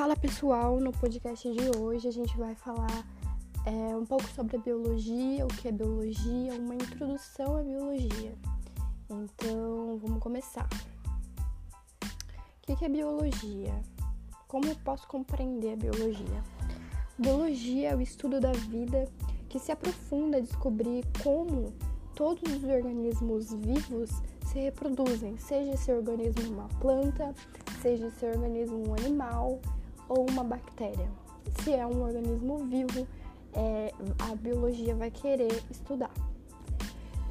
Fala pessoal, no podcast de hoje a gente vai falar é, um pouco sobre a biologia, o que é biologia, uma introdução à biologia. Então vamos começar. O que é biologia? Como eu posso compreender a biologia? Biologia é o estudo da vida que se aprofunda a descobrir como todos os organismos vivos se reproduzem, seja esse organismo uma planta, seja esse organismo um animal, ou uma bactéria. Se é um organismo vivo, é, a biologia vai querer estudar.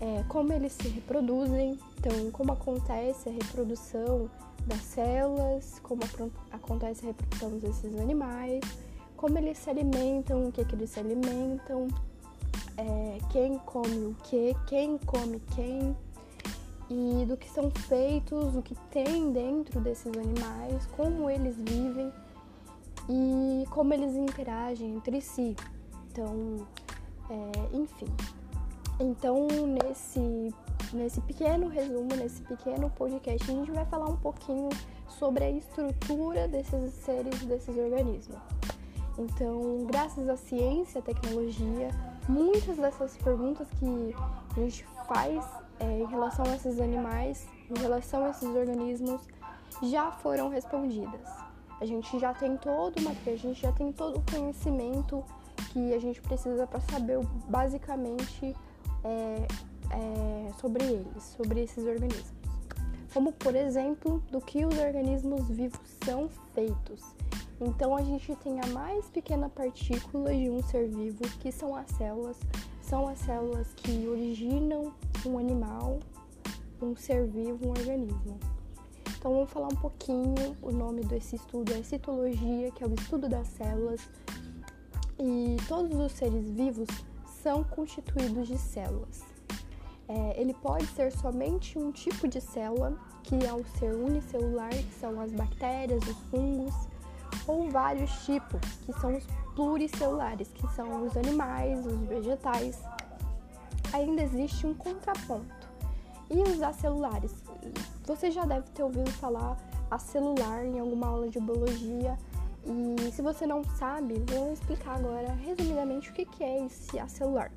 É, como eles se reproduzem, então como acontece a reprodução das células, como acontece a reprodução desses animais, como eles se alimentam, o que, que eles se alimentam, é, quem come o que, quem come quem, e do que são feitos, o que tem dentro desses animais, como eles vivem e como eles interagem entre si. Então, é, enfim. Então, nesse, nesse pequeno resumo, nesse pequeno podcast, a gente vai falar um pouquinho sobre a estrutura desses seres, desses organismos. Então, graças à ciência, à tecnologia, muitas dessas perguntas que a gente faz é, em relação a esses animais, em relação a esses organismos, já foram respondidas. A gente já tem todo o material, a gente já tem todo o conhecimento que a gente precisa para saber basicamente é, é, sobre eles, sobre esses organismos. Como, por exemplo, do que os organismos vivos são feitos. Então, a gente tem a mais pequena partícula de um ser vivo, que são as células. São as células que originam um animal, um ser vivo, um organismo. Então vamos falar um pouquinho, o nome desse estudo é citologia, que é o estudo das células. E todos os seres vivos são constituídos de células. É, ele pode ser somente um tipo de célula, que é o ser unicelular, que são as bactérias, os fungos, ou vários tipos, que são os pluricelulares, que são os animais, os vegetais. Ainda existe um contraponto. E os acelulares, você já deve ter ouvido falar acelular em alguma aula de biologia. E se você não sabe, vou explicar agora resumidamente o que é esse acelular.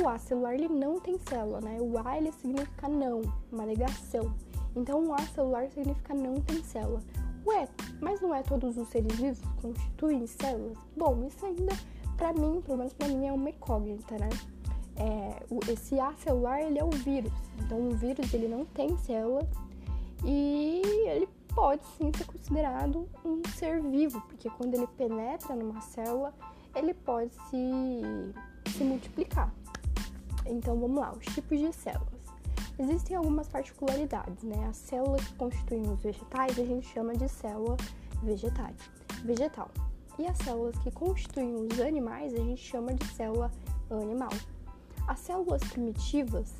O acelular ele não tem célula, né? O A ele significa não, uma negação. Então o acelular significa não tem célula. Ué, mas não é todos os seres vivos que constituem células? Bom, isso ainda, para mim, pelo menos para mim, é uma incógnita, né? É, esse acelular ele é o vírus. Então o vírus ele não tem célula e ele pode sim ser considerado um ser vivo, porque quando ele penetra numa célula, ele pode se, se multiplicar. Então vamos lá, os tipos de células. Existem algumas particularidades, né? As células que constituem os vegetais a gente chama de célula vegetal. vegetal. E as células que constituem os animais a gente chama de célula animal. As células primitivas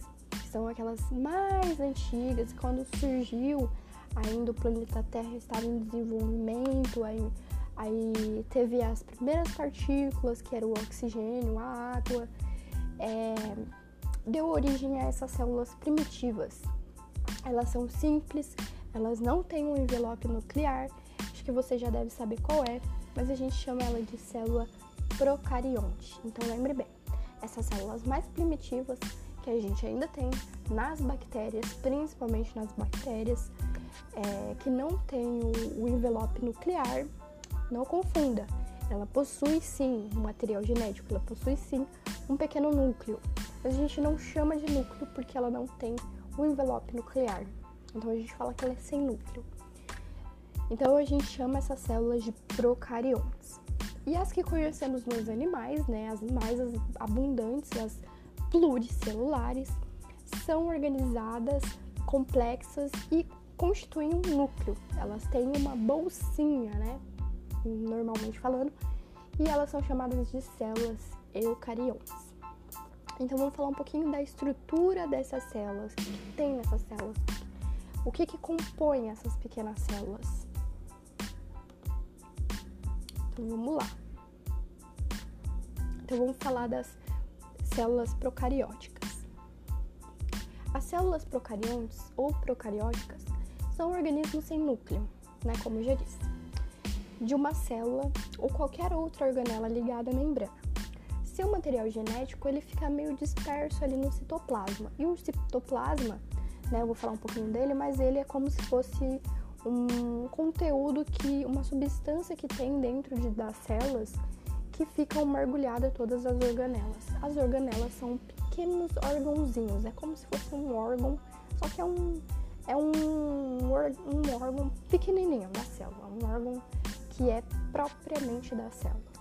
são aquelas mais antigas, quando surgiu ainda o planeta Terra estava em desenvolvimento, aí, aí teve as primeiras partículas, que era o oxigênio, a água, é, deu origem a essas células primitivas. Elas são simples, elas não têm um envelope nuclear, acho que você já deve saber qual é, mas a gente chama ela de célula procarionte. Então lembre bem, essas células mais primitivas que a gente ainda tem nas bactérias, principalmente nas bactérias é, que não tem o, o envelope nuclear, não confunda. Ela possui sim um material genético, ela possui sim um pequeno núcleo, mas a gente não chama de núcleo porque ela não tem o envelope nuclear. Então a gente fala que ela é sem núcleo. Então a gente chama essas células de procariontes. E as que conhecemos nos animais, né, as mais abundantes, as pluricelulares são organizadas, complexas e constituem um núcleo. Elas têm uma bolsinha, né? Normalmente falando, e elas são chamadas de células eucariontes. Então vamos falar um pouquinho da estrutura dessas células, o que tem nessas células, o que, que compõe essas pequenas células. Então vamos lá. Então vamos falar das células procarióticas. As células procariontes ou procarióticas são organismos sem núcleo, né, como já disse. de uma célula ou qualquer outra organela ligada à membrana. Seu material genético ele fica meio disperso ali no citoplasma. E o citoplasma, né, eu vou falar um pouquinho dele, mas ele é como se fosse um conteúdo que, uma substância que tem dentro de, das células que ficam mergulhadas todas as organelas. As organelas são pequenos órgãozinhos, é como se fosse um órgão, só que é um, é um, um órgão pequenininho da célula, um órgão que é propriamente da célula.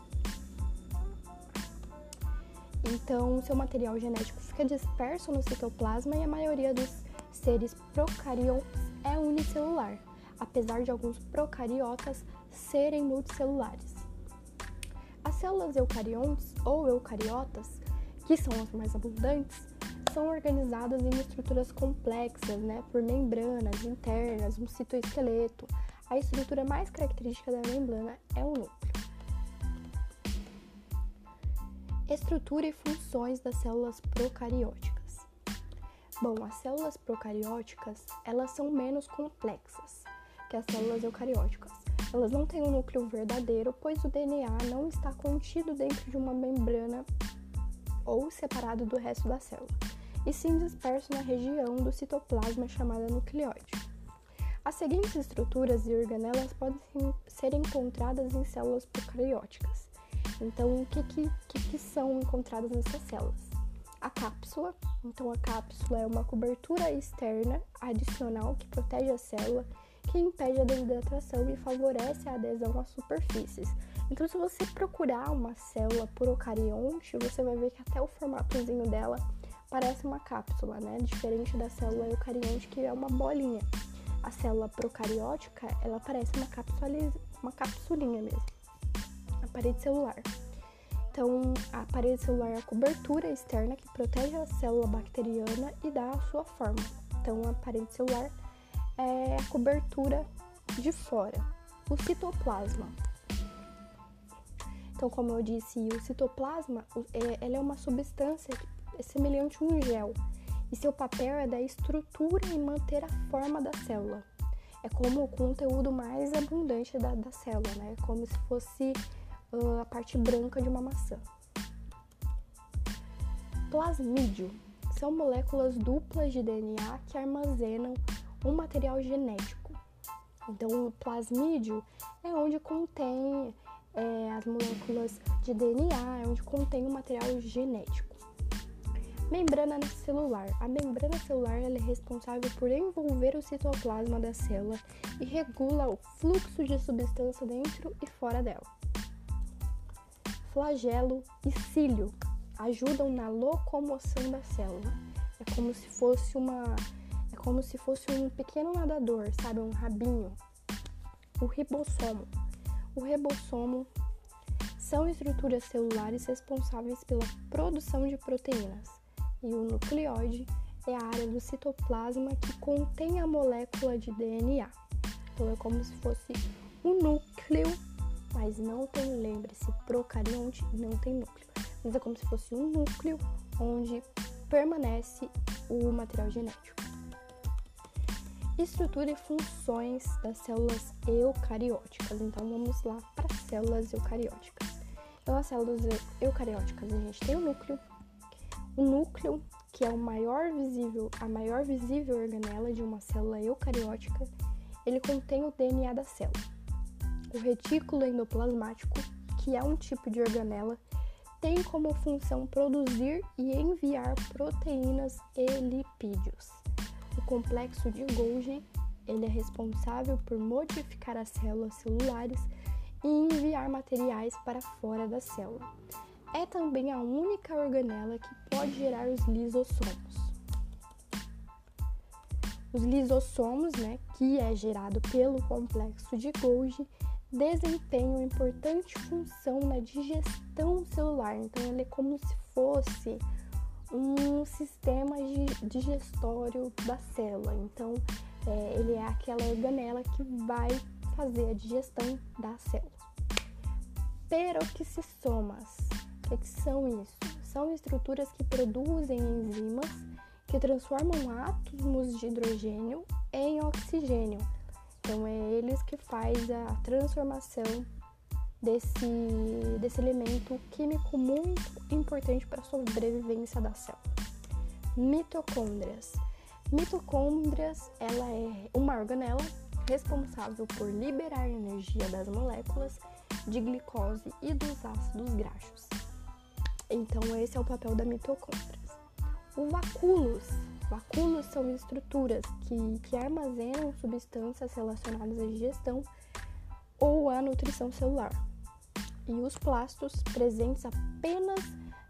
Então, seu material genético fica disperso no citoplasma e a maioria dos seres procariontes é unicelular, apesar de alguns procariotas serem multicelulares. As células eucariontes ou eucariotas, que são as mais abundantes, são organizadas em estruturas complexas, né, por membranas internas, um citoesqueleto. A estrutura mais característica da membrana é o núcleo. Estrutura e funções das células procarióticas. Bom, as células procarióticas, elas são menos complexas que as células eucarióticas. Elas não têm um núcleo verdadeiro, pois o DNA não está contido dentro de uma membrana ou separado do resto da célula, e sim disperso na região do citoplasma chamada nucleóide. As seguintes estruturas e organelas podem ser encontradas em células procarióticas. Então, o que, que, que são encontradas nessas células? A cápsula. Então, a cápsula é uma cobertura externa adicional que protege a célula, que impede a desidratação e favorece a adesão às superfícies. Então, se você procurar uma célula procarionte, você vai ver que até o formatozinho dela parece uma cápsula, né? Diferente da célula eucarionte, que é uma bolinha. A célula procariótica, ela parece uma, uma capsulinha mesmo parede celular. Então, a parede celular é a cobertura externa que protege a célula bacteriana e dá a sua forma. Então, a parede celular é a cobertura de fora. O citoplasma. Então, como eu disse, o citoplasma é, ele é uma substância semelhante a um gel. E seu papel é dar estrutura e manter a forma da célula. É como o conteúdo mais abundante da, da célula, né? Como se fosse a parte branca de uma maçã. Plasmídio são moléculas duplas de DNA que armazenam um material genético. Então, o plasmídio é onde contém é, as moléculas de DNA, é onde contém o material genético. Membrana celular. A membrana celular é responsável por envolver o citoplasma da célula e regula o fluxo de substância dentro e fora dela flagelo e cílio ajudam na locomoção da célula. É como se fosse uma como se fosse um pequeno nadador, sabe, um rabinho. O ribossomo. O ribossomo são estruturas celulares responsáveis pela produção de proteínas. E o nucleóide é a área do citoplasma que contém a molécula de DNA. Então é como se fosse o núcleo mas não tem, lembre-se, procarionte não tem núcleo. Mas é como se fosse um núcleo onde permanece o material genético. Estrutura e funções das células eucarióticas. Então vamos lá para as células eucarióticas. Então as células eucarióticas a gente tem o núcleo. O núcleo, que é o maior visível, a maior visível organela de uma célula eucariótica, ele contém o DNA da célula. O retículo endoplasmático, que é um tipo de organela, tem como função produzir e enviar proteínas e lipídios. O complexo de Golgi ele é responsável por modificar as células celulares e enviar materiais para fora da célula. É também a única organela que pode gerar os lisossomos. Os lisossomos, né, que é gerado pelo complexo de Golgi, desempenham importante função na digestão celular. Então, ele é como se fosse um sistema digestório da célula. Então, é, ele é aquela organela que vai fazer a digestão da célula. Peroxisomas. O que, que são isso? São estruturas que produzem enzimas que transformam átomos de hidrogênio em oxigênio Então é eles que faz a transformação desse, desse elemento químico muito importante para a sobrevivência da célula. Mitocôndrias. Mitocôndrias, ela é uma organela responsável por liberar energia das moléculas de glicose e dos ácidos graxos. Então esse é o papel da mitocôndrias. O vacúolos. Vacúolos são estruturas que, que armazenam substâncias relacionadas à digestão ou à nutrição celular. E os plastos presentes apenas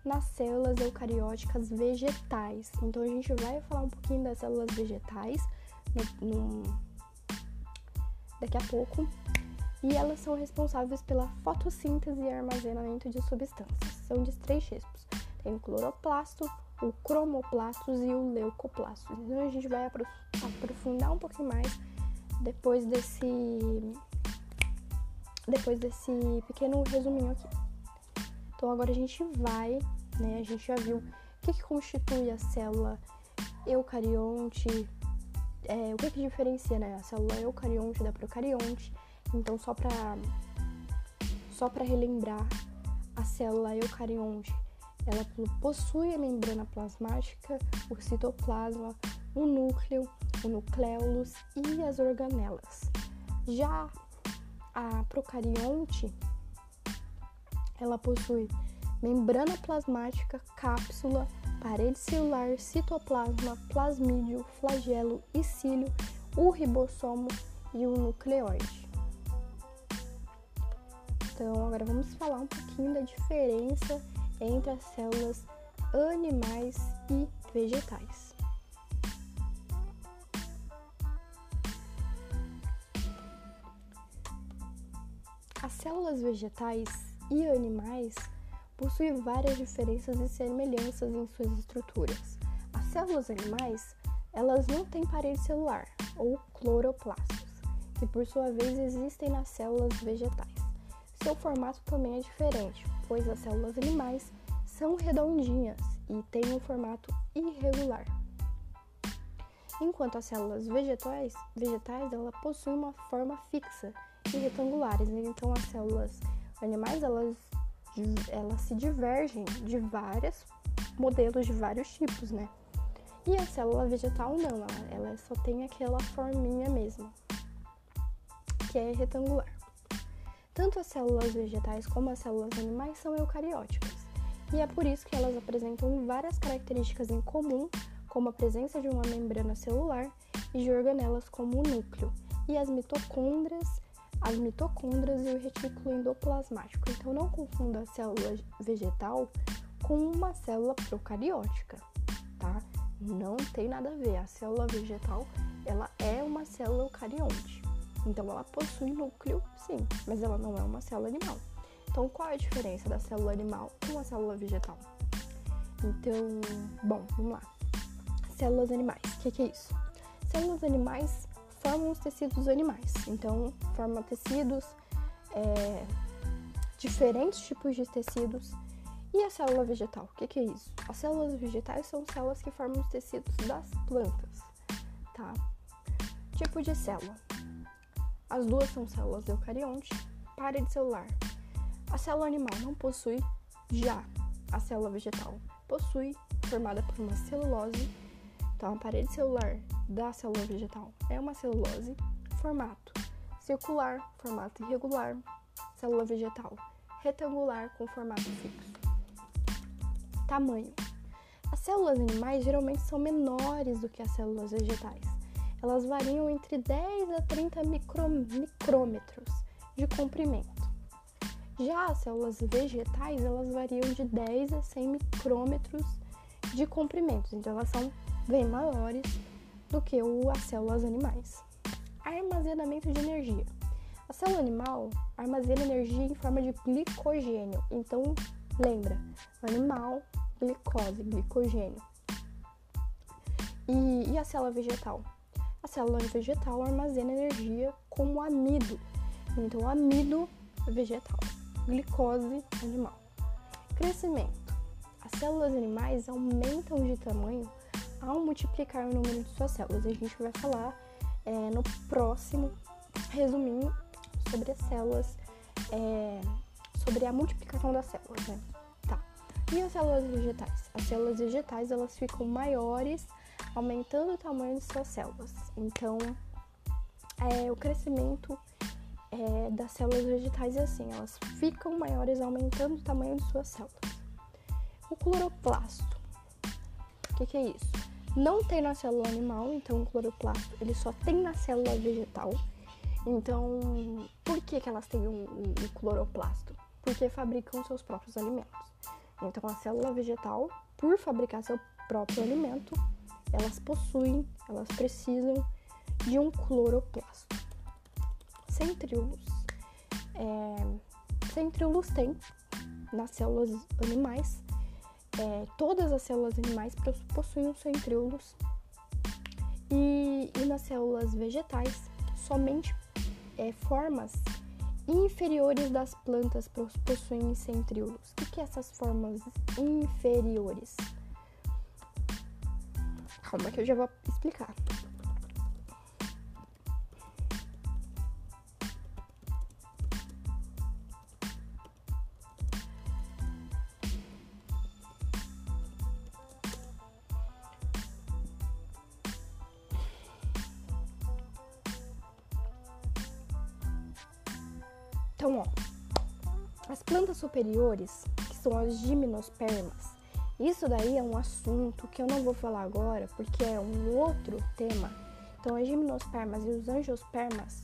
nas células eucarióticas vegetais. Então a gente vai falar um pouquinho das células vegetais no, no, daqui a pouco. E elas são responsáveis pela fotossíntese e armazenamento de substâncias. São de três tipos. Tem o cloroplasto, o cromoplastos e o leucoplastos. Então a gente vai aprofundar um pouquinho mais depois desse depois desse pequeno resuminho aqui. Então agora a gente vai, né? A gente já viu o que, que constitui a célula eucarionte, é, o que, que diferencia né, a célula eucarionte da procarionte. Então só para só para relembrar, a célula eucarionte ela possui a membrana plasmática, o citoplasma, o núcleo, o nucleolus e as organelas. Já a procarionte, ela possui membrana plasmática, cápsula, parede celular, citoplasma, plasmídio, flagelo e cílio, o ribossomo e o nucleoide. Então, agora vamos falar um pouquinho da diferença entre as células animais e vegetais. Células vegetais e animais possuem várias diferenças e semelhanças em suas estruturas. As células animais, elas não têm parede celular ou cloroplastos, que por sua vez existem nas células vegetais. Seu formato também é diferente, pois as células animais são redondinhas e têm um formato irregular. Enquanto as células vegetais, vegetais ela possuem uma forma fixa e retangulares. Então as células animais elas, elas se divergem de vários modelos de vários tipos, né? E a célula vegetal não, ela, ela só tem aquela forminha mesmo, que é retangular. Tanto as células vegetais como as células animais são eucarióticas, e é por isso que elas apresentam várias características em comum, como a presença de uma membrana celular e de organelas como o núcleo, e as mitocôndrias, as mitocôndrias e o retículo endoplasmático. Então não confunda a célula vegetal com uma célula procariótica, tá? Não tem nada a ver. A célula vegetal, ela é uma célula eucarionte. Então ela possui núcleo, sim, mas ela não é uma célula animal. Então qual é a diferença da célula animal com a célula vegetal? Então, bom, vamos lá. Células animais, o que, que é isso? Células animais formam os tecidos animais. Então, formam tecidos, é, diferentes tipos de tecidos. E a célula vegetal, o que, que é isso? As células vegetais são células que formam os tecidos das plantas, tá? Tipo de célula. As duas são células eucarionte, parede celular. A célula animal não possui, já a célula vegetal possui, formada por uma celulose. Então, a parede celular da célula vegetal é uma celulose, formato circular, formato irregular, célula vegetal retangular com formato fixo. Tamanho: As células animais geralmente são menores do que as células vegetais elas variam entre 10 a 30 micro, micrômetros de comprimento. Já as células vegetais, elas variam de 10 a 100 micrômetros de comprimento, então elas são bem maiores do que o, as células animais. Armazenamento de energia. A célula animal armazena energia em forma de glicogênio, então lembra, animal, glicose, glicogênio. E, e a célula vegetal? A célula vegetal armazena energia como amido. Então, amido vegetal, glicose animal. Crescimento. As células animais aumentam de tamanho ao multiplicar o número de suas células. A gente vai falar é, no próximo resumindo sobre as células, é, sobre a multiplicação das células, né? Tá. E as células vegetais? As células vegetais, elas ficam maiores, aumentando o tamanho de suas células. Então, é, o crescimento é, das células vegetais é assim, elas ficam maiores, aumentando o tamanho de suas células. O cloroplasto, o que, que é isso? Não tem na célula animal, então o cloroplasto ele só tem na célula vegetal. Então, por que, que elas têm o, o, o cloroplasto? Porque fabricam seus próprios alimentos. Então, a célula vegetal, por fabricar seu próprio alimento, elas possuem, elas precisam de um cloroplasto. Centríolos. É, centríolos tem nas células animais. É, todas as células animais possuem os centríolos. E, e nas células vegetais, somente é, formas inferiores das plantas possuem centríolos. O que, que é essas formas inferiores? Calma que eu já vou explicar. Superiores, que são as gimnospermas, isso daí é um assunto que eu não vou falar agora, porque é um outro tema. Então, as gimnospermas e os angiospermas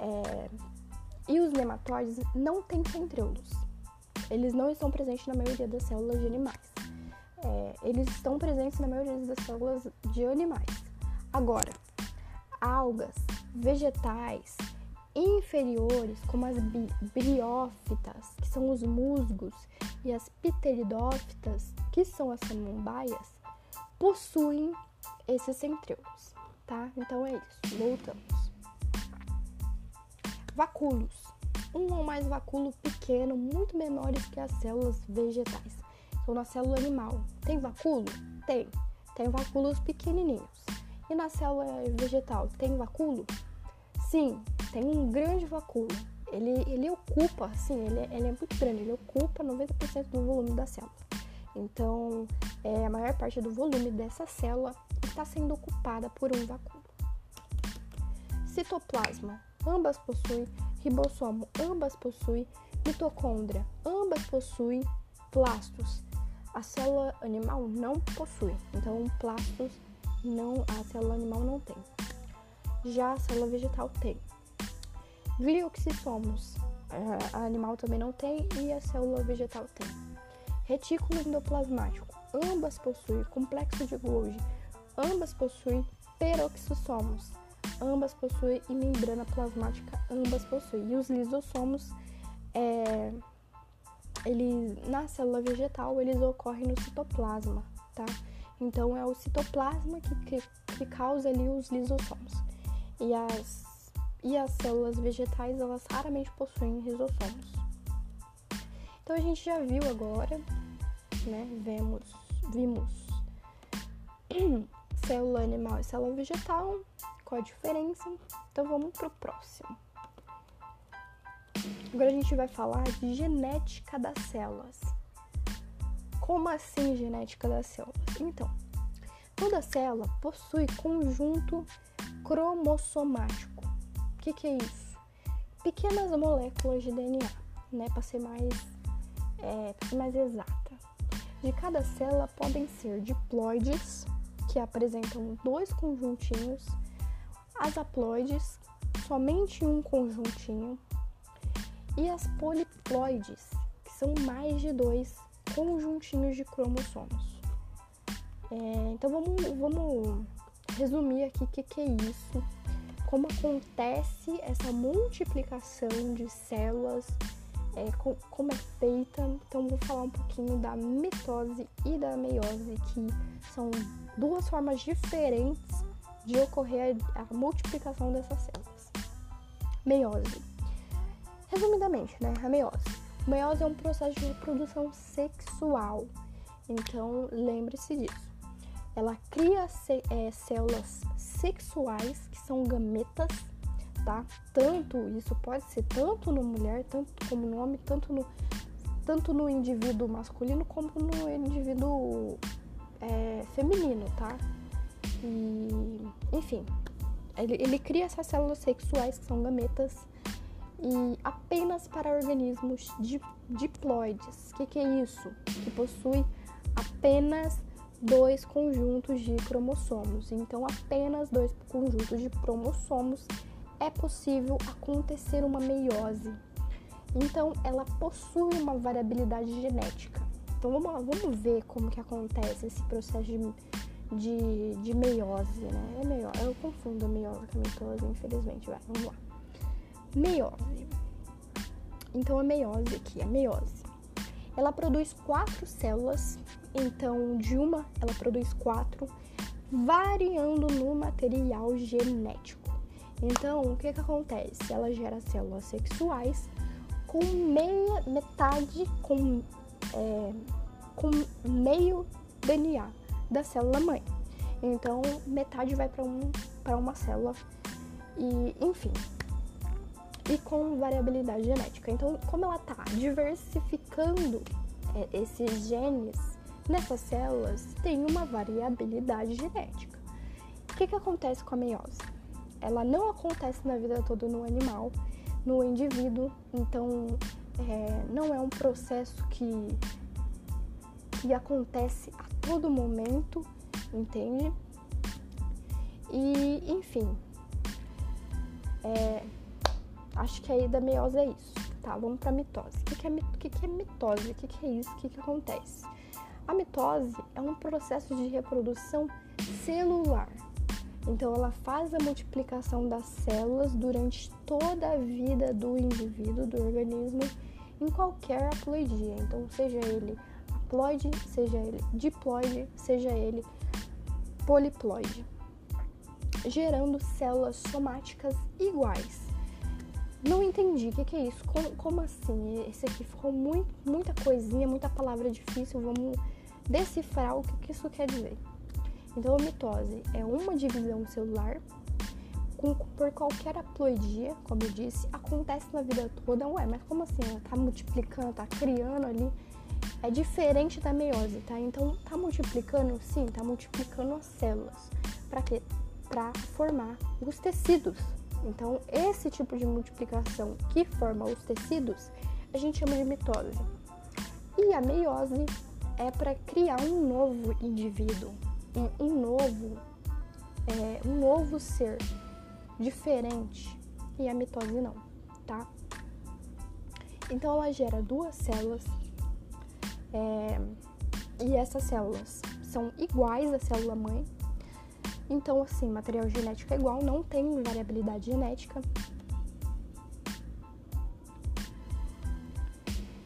é, e os nematóides não têm centríolos. Eles não estão presentes na maioria das células de animais. É, eles estão presentes na maioria das células de animais. Agora, algas, vegetais, inferiores, como as briófitas, que são os musgos, e as pteridófitas, que são as samambaias, possuem esses centríolos, tá? Então é isso, voltamos. Vacúolos. Um ou mais vacúolo pequeno, muito menores que as células vegetais. Então, na célula animal, tem vacúolo? Tem. Tem vacúolos pequenininhos. E na célula vegetal, tem vacúolo? Sim, tem um grande vacúolo. Ele, ele ocupa, assim, ele, ele é muito grande, ele ocupa 90% do volume da célula. Então, é, a maior parte do volume dessa célula está sendo ocupada por um vacúolo. Citoplasma, ambas possuem ribossomo, ambas possuem mitocôndria, ambas possuem plastos. A célula animal não possui, então plastos não, a célula animal não tem. Já a célula vegetal tem. Glioxissomos, a animal também não tem e a célula vegetal tem. Retículo endoplasmático, ambas possuem complexo de Golgi, ambas possuem peroxissomos, ambas possuem e membrana plasmática, ambas possuem. E os lisossomos, é, eles, na célula vegetal, eles ocorrem no citoplasma, tá? Então é o citoplasma que, que, que causa ali os lisossomos e as, e as células vegetais elas raramente possuem rizossomos. Então a gente já viu agora, né? Vemos, vimos célula animal e célula vegetal, qual a diferença? Então vamos pro próximo. Agora a gente vai falar de genética das células. Como assim genética das células? Então, toda célula possui conjunto cromossomático. O que, que, é isso? Pequenas moléculas de DNA, né, para ser mais, é, ser mais exata. De cada célula podem ser diploides, que apresentam dois conjuntinhos, as haploides, somente um conjuntinho, e as poliploides, que são mais de dois conjuntinhos de cromossomos. É, então vamos, vamos resumir aqui o que, que é isso, como acontece essa multiplicação de células, é, com, como é feita. Então, vou falar um pouquinho da mitose e da meiose, que são duas formas diferentes de ocorrer a, a multiplicação dessas células. Meiose. Resumidamente, né? A meiose. A meiose é um processo de reprodução sexual. Então, lembre-se disso ela cria é, células sexuais, que são gametas, tá? Tanto, isso pode ser tanto no mulher, tanto como no homem, tanto no, tanto no indivíduo masculino como no indivíduo é, feminino, tá? E, enfim, ele, ele cria essas células sexuais que são gametas e apenas para organismos diploides. O que, que é isso? Que possui apenas dois conjuntos de cromossomos. Então, apenas dois conjuntos de cromossomos é possível acontecer uma meiose. Então, ela possui uma variabilidade genética. Então, vamos, lá, vamos ver como que acontece esse processo de, de, de meiose, né? É meiose, eu confundo a meiose com a mitose, infelizmente. Vai, vamos lá. Meiose. Então, a meiose aqui, a meiose. Ela produz quatro células então, de uma, ela produz quatro, variando no material genético. Então, o que, que acontece? Ela gera células sexuais com meia, metade, com, é, com meio DNA da célula mãe. Então, metade vai para um, uma célula e, enfim, e com variabilidade genética. Então, como ela está diversificando é, esses genes Nessas células tem uma variabilidade genética. O que, que acontece com a meiose? Ela não acontece na vida toda no animal, no indivíduo, então é, não é um processo que, que acontece a todo momento, entende? E, enfim, é, acho que aí da meiose é isso, tá? Vamos pra mitose. O que, que, é, que, que é mitose? O que, que é isso? O que, que acontece? A mitose é um processo de reprodução celular. Então, ela faz a multiplicação das células durante toda a vida do indivíduo, do organismo, em qualquer haploidia. Então, seja ele haploide, seja ele diploide, seja ele poliploide, gerando células somáticas iguais. Não entendi o que, que, é isso. Como, como, assim? Esse aqui ficou muito, muita coisinha, muita palavra difícil. Vamos decifrar o que, que isso quer dizer. Então, a mitose é uma divisão celular com, por qualquer haploidia, como eu disse, acontece na vida toda. Ué, mas como assim? Ela tá multiplicando, tá criando ali. É diferente da meiose, tá? Então, tá multiplicando? Sim, tá multiplicando as células. Para quê? Para formar os tecidos. Então, esse tipo de multiplicação que forma os tecidos, a gente chama de mitose. E a meiose é para criar um novo indivíduo, um, novo, é, um novo ser diferente. E a mitose não, tá? Então ela gera duas células é, e essas células são iguais à célula mãe. Então, assim, material genético é igual, não tem variabilidade genética.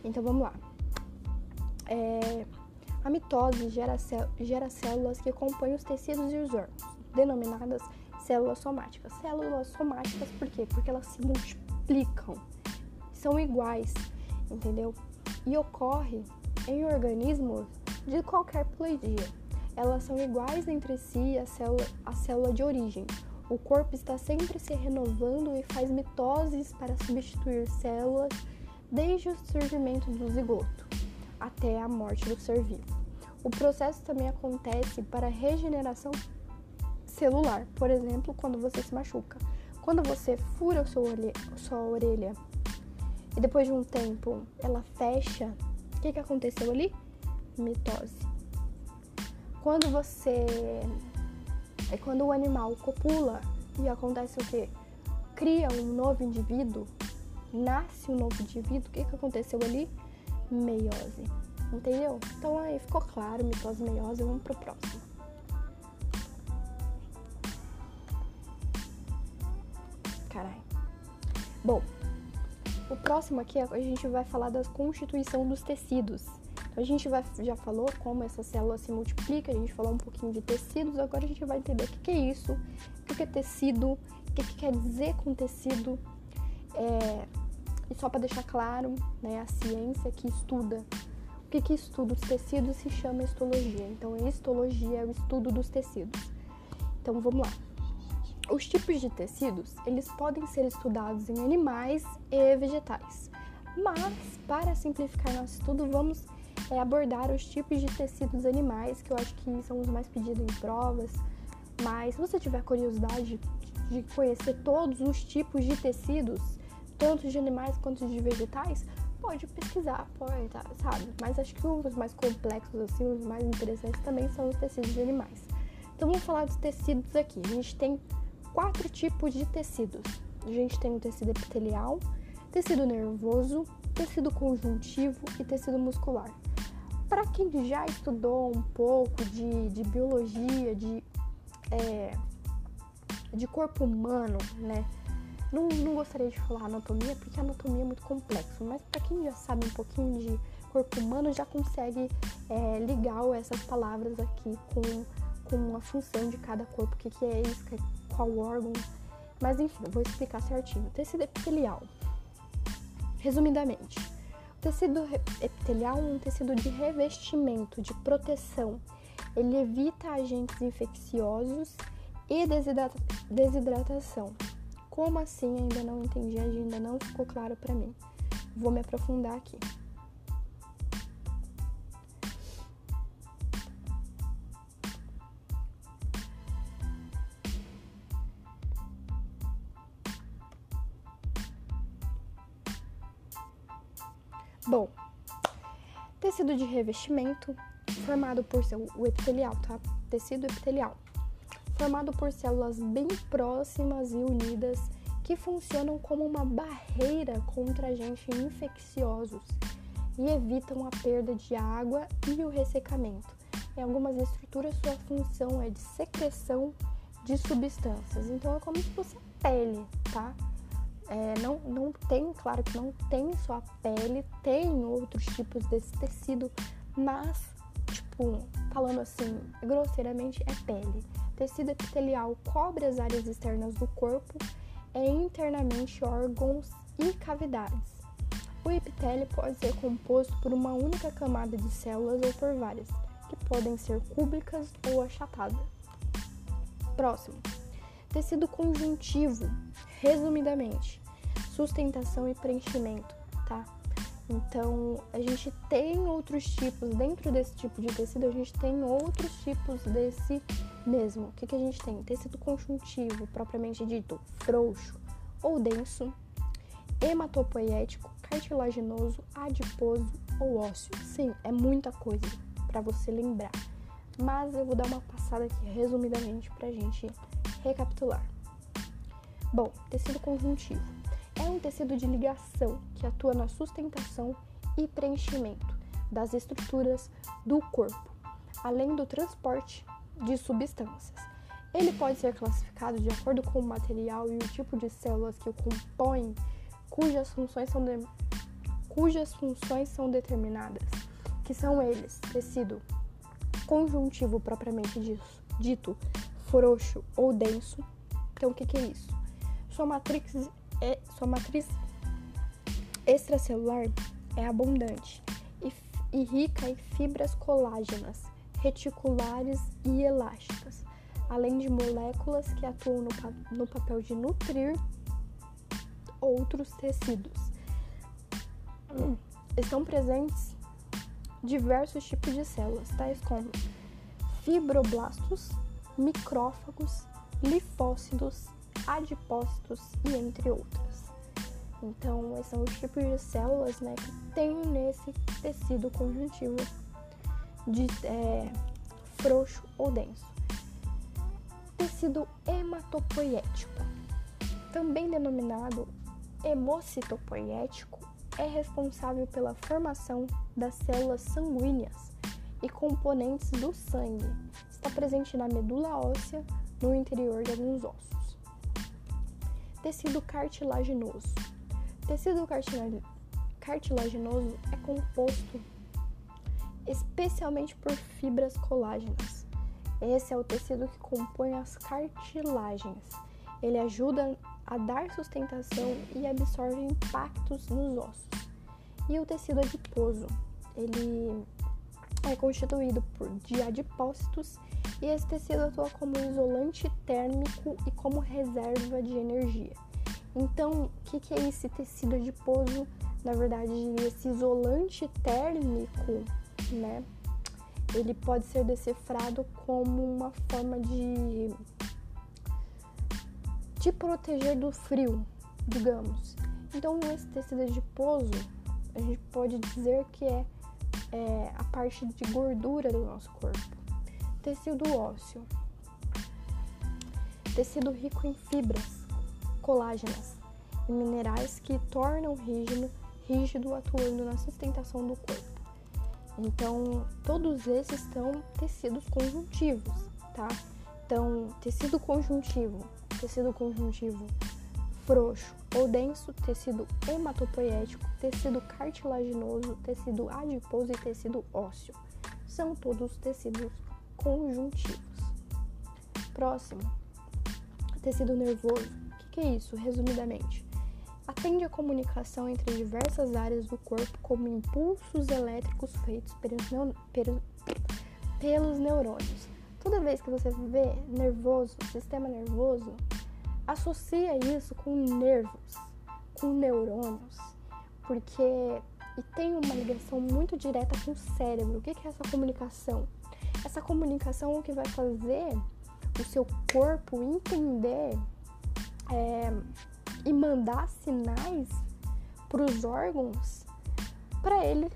Então vamos lá. É, a mitose gera, gera células que compõem os tecidos e os órgãos, denominadas células somáticas. Células somáticas por quê? Porque elas se multiplicam, são iguais, entendeu? E ocorre em organismos de qualquer ploidia. Elas são iguais entre si a célula, a célula de origem. O corpo está sempre se renovando e faz mitoses para substituir células desde o surgimento do zigoto até a morte do ser vivo. O processo também acontece para regeneração celular, por exemplo, quando você se machuca. Quando você fura sua orelha, sua orelha e depois de um tempo ela fecha, o que, que aconteceu ali? Mitose. Quando você. É quando o animal copula e acontece o quê? Cria um novo indivíduo, nasce um novo indivíduo, o que, que aconteceu ali? meiose. Entendeu? Então aí ficou claro, mitose meiose, vamos pro próximo. Caralho. Bom, o próximo aqui a gente vai falar da constituição dos tecidos. Então a gente vai, já falou como essa célula se multiplica, a gente falou um pouquinho de tecidos, agora a gente vai entender o que, que é isso, o que, é tecido, o que, que quer dizer com tecido. É, e só para deixar claro, né, a ciência que estuda o que, que estuda os tecidos se chama histologia. Então, a histologia é o estudo dos tecidos. Então, vamos lá. Os tipos de tecidos, eles podem ser estudados em animais e vegetais. Mas, para simplificar nosso estudo, vamos é, abordar os tipos de tecidos animais, que eu acho que são os mais pedidos em provas. Mas, se você tiver curiosidade de conhecer todos os tipos de tecidos, tanto de animais quanto de vegetais, pode pesquisar, pode, tá, sabe? Mas acho que os mais complexos, assim, os mais interessantes também são os tecidos de animais. Então vamos falar dos tecidos aqui. A gente tem quatro tipos de tecidos. A gente tem o tecido epitelial, tecido nervoso, tecido conjuntivo e tecido muscular. Para quem já estudou um pouco de, de biologia, de, é, de corpo humano, né? Não, não gostaria de falar anatomia, porque anatomia é muito complexo, mas para quem já sabe um pouquinho de corpo humano, já consegue é, ligar essas palavras aqui com, com a função de cada corpo, o que, que é isso, qual órgão. Mas enfim, vou explicar certinho. Tecido epitelial. Resumidamente, tecido epitelial é um tecido de revestimento, de proteção. Ele evita agentes infecciosos e desidratação. Como assim? Ainda não entendi, ainda não ficou claro para mim. Vou me aprofundar aqui. Bom, tecido de revestimento formado por seu, o epitelial, tá? Tecido epitelial formado por células bem próximas e unidas que funcionam como uma barreira contra agentes infecciosos e evitam a perda de água e o ressecamento. Em algumas estruturas, sua função é de secreção de substâncias. Então, é como se fosse a pele, tá? É, não, não tem, claro que não tem só a pele, tem outros tipos desse tecido, mas, tipo, falando assim, grosseiramente, é pele tecido epitelial cobre as áreas externas do corpo e internamente órgãos e cavidades. O epitélio pode ser composto por uma única camada de células ou por várias, que podem ser cúbicas ou achatadas. Próximo. Tecido conjuntivo, resumidamente, sustentação e preenchimento, tá? Então, a gente tem outros tipos, dentro desse tipo de tecido, a gente tem outros tipos desse mesmo. O que, que a gente tem? Tecido conjuntivo, propriamente dito, frouxo ou denso, hematopoético, cartilaginoso, adiposo ou ósseo. Sim, é muita coisa para você lembrar. Mas eu vou dar uma passada aqui resumidamente para a gente recapitular. Bom, tecido conjuntivo é um tecido de ligação que atua na sustentação e preenchimento das estruturas do corpo, além do transporte de substâncias. Ele pode ser classificado de acordo com o material e o tipo de células que o compõem, cujas funções são, de... cujas funções são determinadas, que são eles: tecido conjuntivo propriamente dito, frouxo ou denso. Então, o que, que é isso? Sua matriz é, sua matriz extracelular é abundante e, e rica em fibras colágenas, reticulares e elásticas, além de moléculas que atuam no, no papel de nutrir outros tecidos. Estão presentes diversos tipos de células, tais como fibroblastos, micrófagos, linfócitos, adipócitos e entre outras. Então, esses são os tipos de células né, que tem nesse tecido conjuntivo de é, frouxo ou denso. Tecido hematopoético, também denominado hemocitopoético, é responsável pela formação das células sanguíneas e componentes do sangue. Está presente na medula óssea, no interior de alguns ossos. Tecido cartilaginoso. Tecido cartilaginoso é composto especialmente por fibras colágenas. Esse é o tecido que compõe as cartilagens. Ele ajuda a dar sustentação e absorve impactos nos ossos. E o tecido adiposo, ele é constituído por, de adipócitos E esse tecido atua como isolante térmico e como reserva de energia. Então, o que, que é esse tecido adiposo? Na verdade, esse isolante térmico, né? Ele pode ser decifrado como uma forma de te proteger do frio, digamos. Então, esse tecido adiposo, a gente pode dizer que é, é a parte de gordura do nosso corpo. Tecido ósseo. Tecido rico em fibras, colágenas e minerais que tornam rígido, rígido atuando na sustentação do corpo. Então, todos esses são tecidos conjuntivos, tá? Então, tecido conjuntivo, tecido conjuntivo frouxo ou denso, tecido hematopoético, tecido cartilaginoso, tecido adiposo e tecido ósseo. São todos tecidos conjuntivos. Próximo, tecido nervoso. O que, é isso, resumidamente? Atende a comunicação entre diversas áreas do corpo como impulsos elétricos feitos pelos, pelos neurônios. Toda vez que você vê nervoso, sistema nervoso, associa isso com nervos, com neurônios, porque e tem uma ligação muito direta com o cérebro. O que é essa comunicação? Essa comunicação é o que vai fazer o seu corpo entender é, e mandar sinais para os órgãos para ele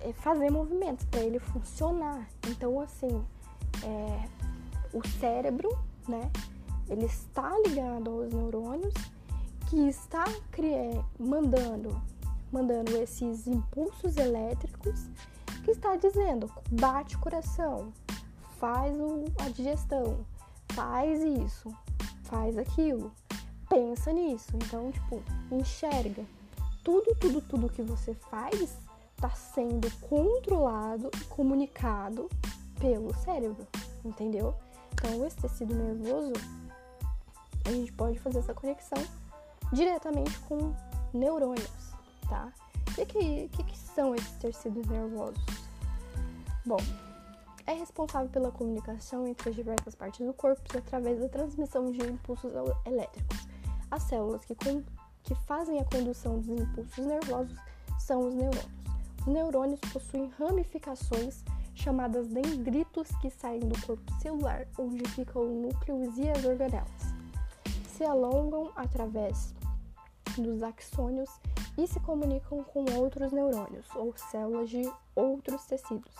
é, fazer movimentos, para ele funcionar. Então, assim, é, o cérebro, né, ele está ligado aos neurônios que está mandando, mandando esses impulsos elétricos que está dizendo bate coração, faz a digestão, faz isso, faz aquilo, pensa nisso. Então, tipo, enxerga. Tudo, tudo, tudo que você faz está sendo controlado e comunicado pelo cérebro, entendeu? Então, esse tecido nervoso, a gente pode fazer essa conexão diretamente com neurônios, tá? O que, que, que, que são esses tecidos nervosos? Bom, é responsável pela comunicação entre as diversas partes do corpo através da transmissão de impulsos elétricos. As células que, que fazem a condução dos impulsos nervosos são os neurônios. Os neurônios possuem ramificações chamadas dendritos que saem do corpo celular, onde ficam o núcleo e as organelas. Se alongam através dos axônios e se comunicam com outros neurônios ou células de outros tecidos.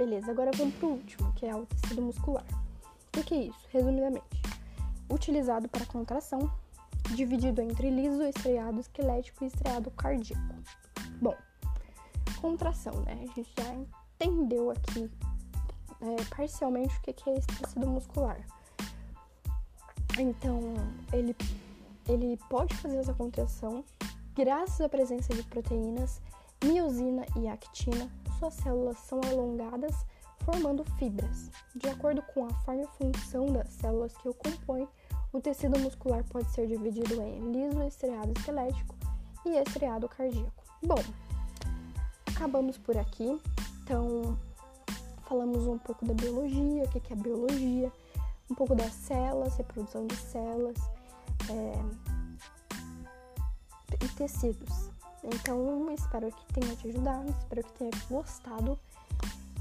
Beleza, agora vamos para o último, que é o tecido muscular. O que é isso? Resumidamente, utilizado para contração, dividido entre liso, estriado esquelético e estriado cardíaco. Bom, contração, né? A gente já entendeu aqui é, parcialmente o que é esse tecido muscular. Então, ele, ele pode fazer essa contração graças à presença de proteínas, miosina e actina suas células são alongadas, formando fibras. De acordo com a forma e função das células que o compõem, o tecido muscular pode ser dividido em liso, estriado esquelético e estriado cardíaco. Bom, acabamos por aqui. Então, falamos um pouco da biologia, o que é biologia, um pouco das células, reprodução de células é, e tecidos. Então, espero que tenha te ajudado, espero que tenha gostado.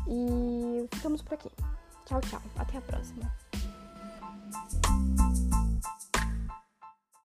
E ficamos por aqui. Tchau, tchau. Até a próxima.